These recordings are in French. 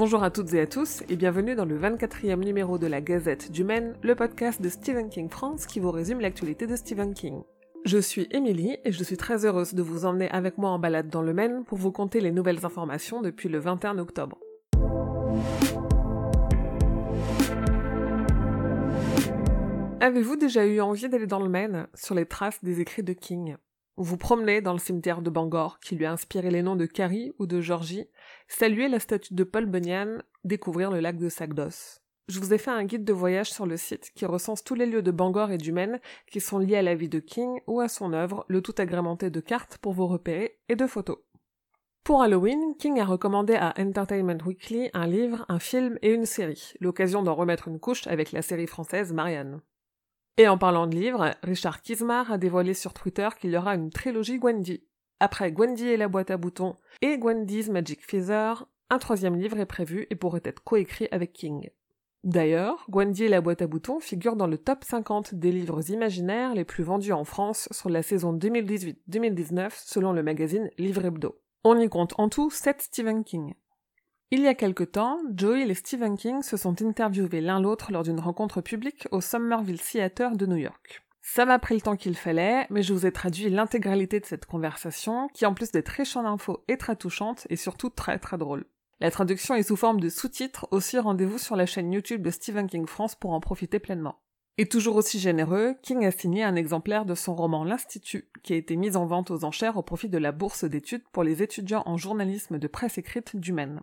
Bonjour à toutes et à tous et bienvenue dans le 24e numéro de la Gazette du Maine, le podcast de Stephen King France qui vous résume l'actualité de Stephen King. Je suis Émilie et je suis très heureuse de vous emmener avec moi en balade dans le Maine pour vous conter les nouvelles informations depuis le 21 octobre. Avez-vous déjà eu envie d'aller dans le Maine sur les traces des écrits de King? Vous promenez dans le cimetière de Bangor, qui lui a inspiré les noms de Carrie ou de Georgie, saluer la statue de Paul Bunyan, découvrir le lac de Sagdos. Je vous ai fait un guide de voyage sur le site qui recense tous les lieux de Bangor et du Maine qui sont liés à la vie de King ou à son œuvre, le tout agrémenté de cartes pour vous repérer et de photos. Pour Halloween, King a recommandé à Entertainment Weekly un livre, un film et une série, l'occasion d'en remettre une couche avec la série française Marianne. Et en parlant de livres, Richard Kismar a dévoilé sur Twitter qu'il y aura une trilogie Gwendy. Après Gwendy et la boîte à boutons et Gwendy's Magic Feather, un troisième livre est prévu et pourrait être coécrit avec King. D'ailleurs, Gwendy et la boîte à boutons figurent dans le top 50 des livres imaginaires les plus vendus en France sur la saison 2018-2019 selon le magazine Livre Hebdo. On y compte en tout 7 Stephen King. Il y a quelque temps, Joey et Stephen King se sont interviewés l'un l'autre lors d'une rencontre publique au Somerville Theater de New York. Ça m'a pris le temps qu'il fallait, mais je vous ai traduit l'intégralité de cette conversation, qui en plus d'être riche en infos et très touchante, est surtout très très drôle. La traduction est sous forme de sous-titres, aussi rendez-vous sur la chaîne YouTube de Stephen King France pour en profiter pleinement. Et toujours aussi généreux, King a signé un exemplaire de son roman L'Institut, qui a été mis en vente aux enchères au profit de la bourse d'études pour les étudiants en journalisme de presse écrite du Maine.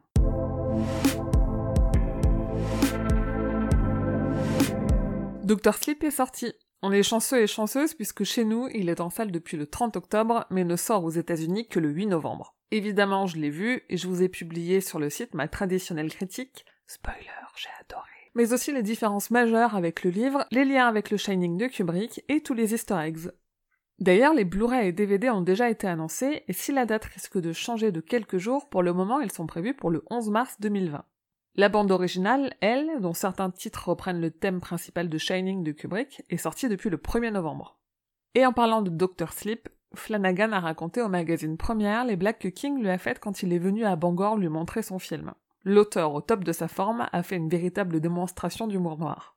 Docteur Sleep est sorti. On est chanceux et chanceuse puisque chez nous, il est en salle depuis le 30 octobre, mais ne sort aux États-Unis que le 8 novembre. Évidemment, je l'ai vu et je vous ai publié sur le site ma traditionnelle critique. Spoiler, j'ai adoré. Mais aussi les différences majeures avec le livre, les liens avec le Shining de Kubrick et tous les easter eggs. D'ailleurs, les Blu-ray et DVD ont déjà été annoncés, et si la date risque de changer de quelques jours, pour le moment ils sont prévus pour le 11 mars 2020. La bande originale, elle, dont certains titres reprennent le thème principal de Shining de Kubrick, est sortie depuis le 1er novembre. Et en parlant de Dr. Sleep, Flanagan a raconté au magazine Première les blagues que King lui a faites quand il est venu à Bangor lui montrer son film. L'auteur, au top de sa forme, a fait une véritable démonstration d'humour noir.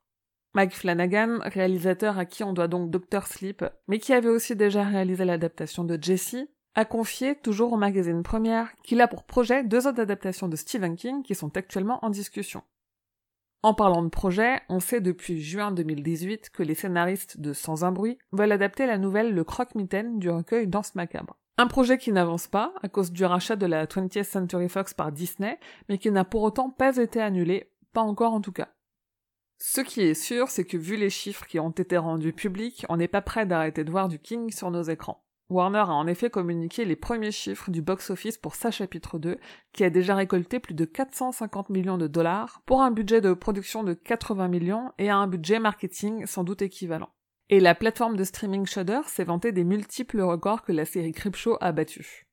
Mike Flanagan, réalisateur à qui on doit donc Doctor Sleep, mais qui avait aussi déjà réalisé l'adaptation de Jessie, a confié, toujours au magazine Première, qu'il a pour projet deux autres adaptations de Stephen King qui sont actuellement en discussion. En parlant de projet, on sait depuis juin 2018 que les scénaristes de Sans un bruit veulent adapter la nouvelle Le Croque-Mitaine du recueil Danse macabre. Un projet qui n'avance pas à cause du rachat de la 20th Century Fox par Disney, mais qui n'a pour autant pas été annulé, pas encore en tout cas. Ce qui est sûr, c'est que vu les chiffres qui ont été rendus publics, on n'est pas prêt d'arrêter de voir du King sur nos écrans. Warner a en effet communiqué les premiers chiffres du box-office pour sa chapitre 2, qui a déjà récolté plus de 450 millions de dollars, pour un budget de production de 80 millions et un budget marketing sans doute équivalent. Et la plateforme de streaming Shudder s'est vantée des multiples records que la série Creepshow a battus.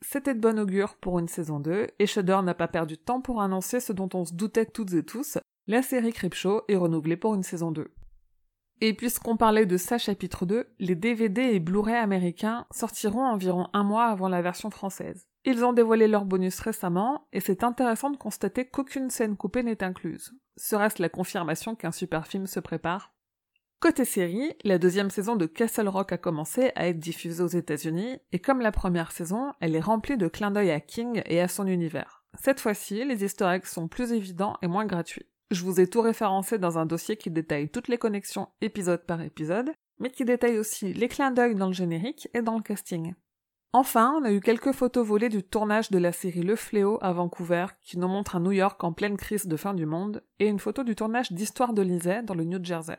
C'était de bon augure pour une saison 2, et Shudder n'a pas perdu de temps pour annoncer ce dont on se doutait toutes et tous, la série Creepshow est renouvelée pour une saison 2. Et puisqu'on parlait de ça chapitre 2, les DVD et Blu-ray américains sortiront environ un mois avant la version française. Ils ont dévoilé leur bonus récemment, et c'est intéressant de constater qu'aucune scène coupée n'est incluse. Serait-ce la confirmation qu'un super film se prépare? Côté série, la deuxième saison de Castle Rock a commencé à être diffusée aux États-Unis, et comme la première saison, elle est remplie de clins d'œil à King et à son univers. Cette fois-ci, les eggs sont plus évidents et moins gratuits. Je vous ai tout référencé dans un dossier qui détaille toutes les connexions épisode par épisode, mais qui détaille aussi les clins d'œil dans le générique et dans le casting. Enfin, on a eu quelques photos volées du tournage de la série Le Fléau à Vancouver, qui nous montre un New York en pleine crise de fin du monde, et une photo du tournage d'Histoire de Lisée dans le New Jersey.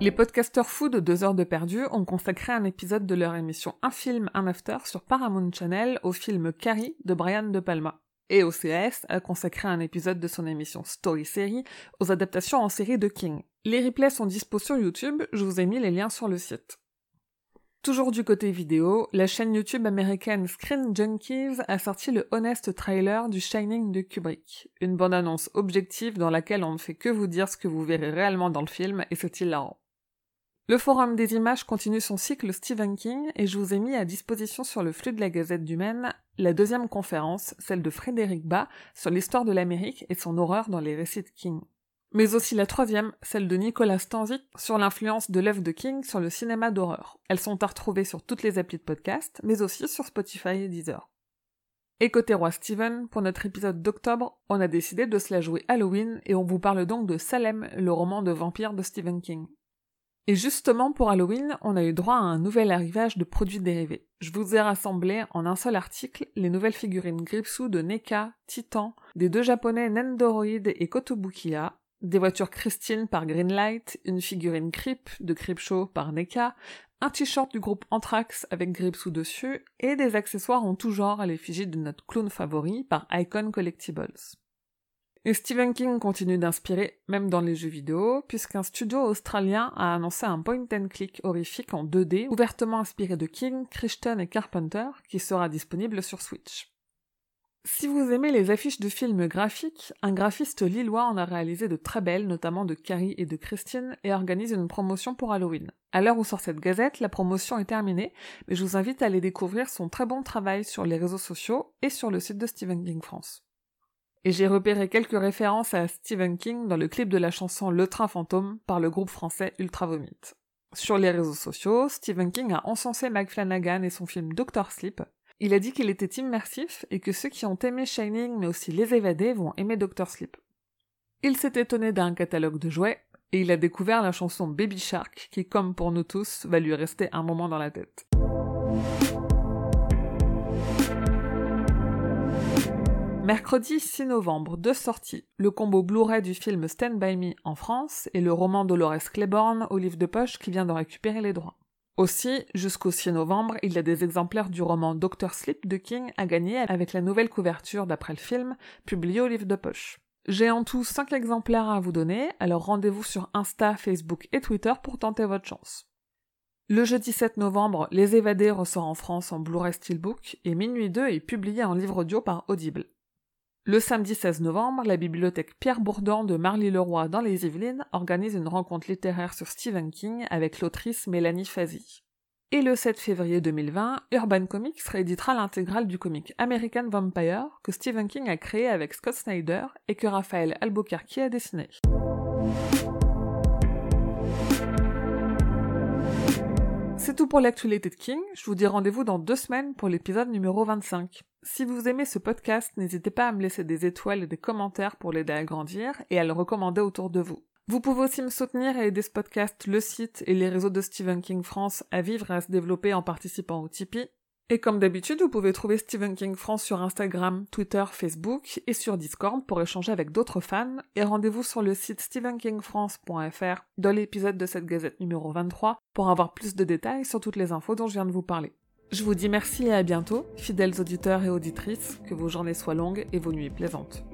Les podcasteurs fous de 2 heures de perdu ont consacré un épisode de leur émission Un film, un after sur Paramount Channel au film Carrie de Brian De Palma. Et OCS a consacré un épisode de son émission Story Series aux adaptations en série de King. Les replays sont dispo sur YouTube, je vous ai mis les liens sur le site. Toujours du côté vidéo, la chaîne YouTube américaine Screen Junkies a sorti le honest trailer du Shining de Kubrick, une bande-annonce objective dans laquelle on ne fait que vous dire ce que vous verrez réellement dans le film et c'est hilarant. Le Forum des images continue son cycle Stephen King et je vous ai mis à disposition sur le flux de la Gazette du Maine la deuxième conférence, celle de Frédéric Bas, sur l'histoire de l'Amérique et son horreur dans les récits de King. Mais aussi la troisième, celle de Nicolas Stanzik, sur l'influence de l'œuvre de King sur le cinéma d'horreur. Elles sont à retrouver sur toutes les applis de podcast, mais aussi sur Spotify et Deezer. Et côté roi Steven, pour notre épisode d'octobre, on a décidé de se la jouer Halloween et on vous parle donc de Salem, le roman de vampire de Stephen King. Et justement, pour Halloween, on a eu droit à un nouvel arrivage de produits dérivés. Je vous ai rassemblé en un seul article les nouvelles figurines Gripsou de NECA, Titan, des deux japonais Nendoroid et Kotobukiya, des voitures Christine par Greenlight, une figurine Creep de Creepshow par NECA, un t-shirt du groupe Anthrax avec Gripsou dessus, et des accessoires en tout genre à l'effigie de notre clown favori par Icon Collectibles. Et Stephen King continue d'inspirer, même dans les jeux vidéo, puisqu'un studio australien a annoncé un point-and-click horrifique en 2D, ouvertement inspiré de King, Crichton et Carpenter, qui sera disponible sur Switch. Si vous aimez les affiches de films graphiques, un graphiste lillois en a réalisé de très belles, notamment de Carrie et de Christine, et organise une promotion pour Halloween. À l'heure où sort cette gazette, la promotion est terminée, mais je vous invite à aller découvrir son très bon travail sur les réseaux sociaux et sur le site de Stephen King France. Et j'ai repéré quelques références à Stephen King dans le clip de la chanson Le Train Fantôme par le groupe français Ultra Vomit. Sur les réseaux sociaux, Stephen King a encensé Mike Flanagan et son film Doctor Sleep. Il a dit qu'il était immersif et que ceux qui ont aimé Shining mais aussi Les Évadés vont aimer Doctor Sleep. Il s'est étonné d'un catalogue de jouets et il a découvert la chanson Baby Shark qui, comme pour nous tous, va lui rester un moment dans la tête. Mercredi 6 novembre, deux sorties. Le combo Blu-ray du film Stand By Me en France et le roman Dolores Claiborne au livre de poche qui vient de récupérer les droits. Aussi, jusqu'au 6 novembre, il y a des exemplaires du roman Doctor Sleep de King à gagner avec la nouvelle couverture d'après le film, publiée au livre de poche. J'ai en tout 5 exemplaires à vous donner, alors rendez-vous sur Insta, Facebook et Twitter pour tenter votre chance. Le jeudi 7 novembre, Les Évadés ressort en France en Blu-ray Steelbook et Minuit 2 est publié en livre audio par Audible. Le samedi 16 novembre, la bibliothèque Pierre Bourdan de Marly-le-Roi dans les Yvelines organise une rencontre littéraire sur Stephen King avec l'autrice Mélanie Fazi. Et le 7 février 2020, Urban Comics rééditera l'intégrale du comic American Vampire que Stephen King a créé avec Scott Snyder et que Raphaël Albuquerque a dessiné. C'est tout pour l'actualité de King. Je vous dis rendez-vous dans deux semaines pour l'épisode numéro 25. Si vous aimez ce podcast, n'hésitez pas à me laisser des étoiles et des commentaires pour l'aider à grandir et à le recommander autour de vous. Vous pouvez aussi me soutenir et aider ce podcast, le site et les réseaux de Stephen King France à vivre et à se développer en participant au Tipeee. Et comme d'habitude, vous pouvez trouver Stephen King France sur Instagram, Twitter, Facebook et sur Discord pour échanger avec d'autres fans. Et rendez-vous sur le site stephenkingfrance.fr dans l'épisode de cette gazette numéro 23 pour avoir plus de détails sur toutes les infos dont je viens de vous parler. Je vous dis merci et à bientôt, fidèles auditeurs et auditrices, que vos journées soient longues et vos nuits plaisantes.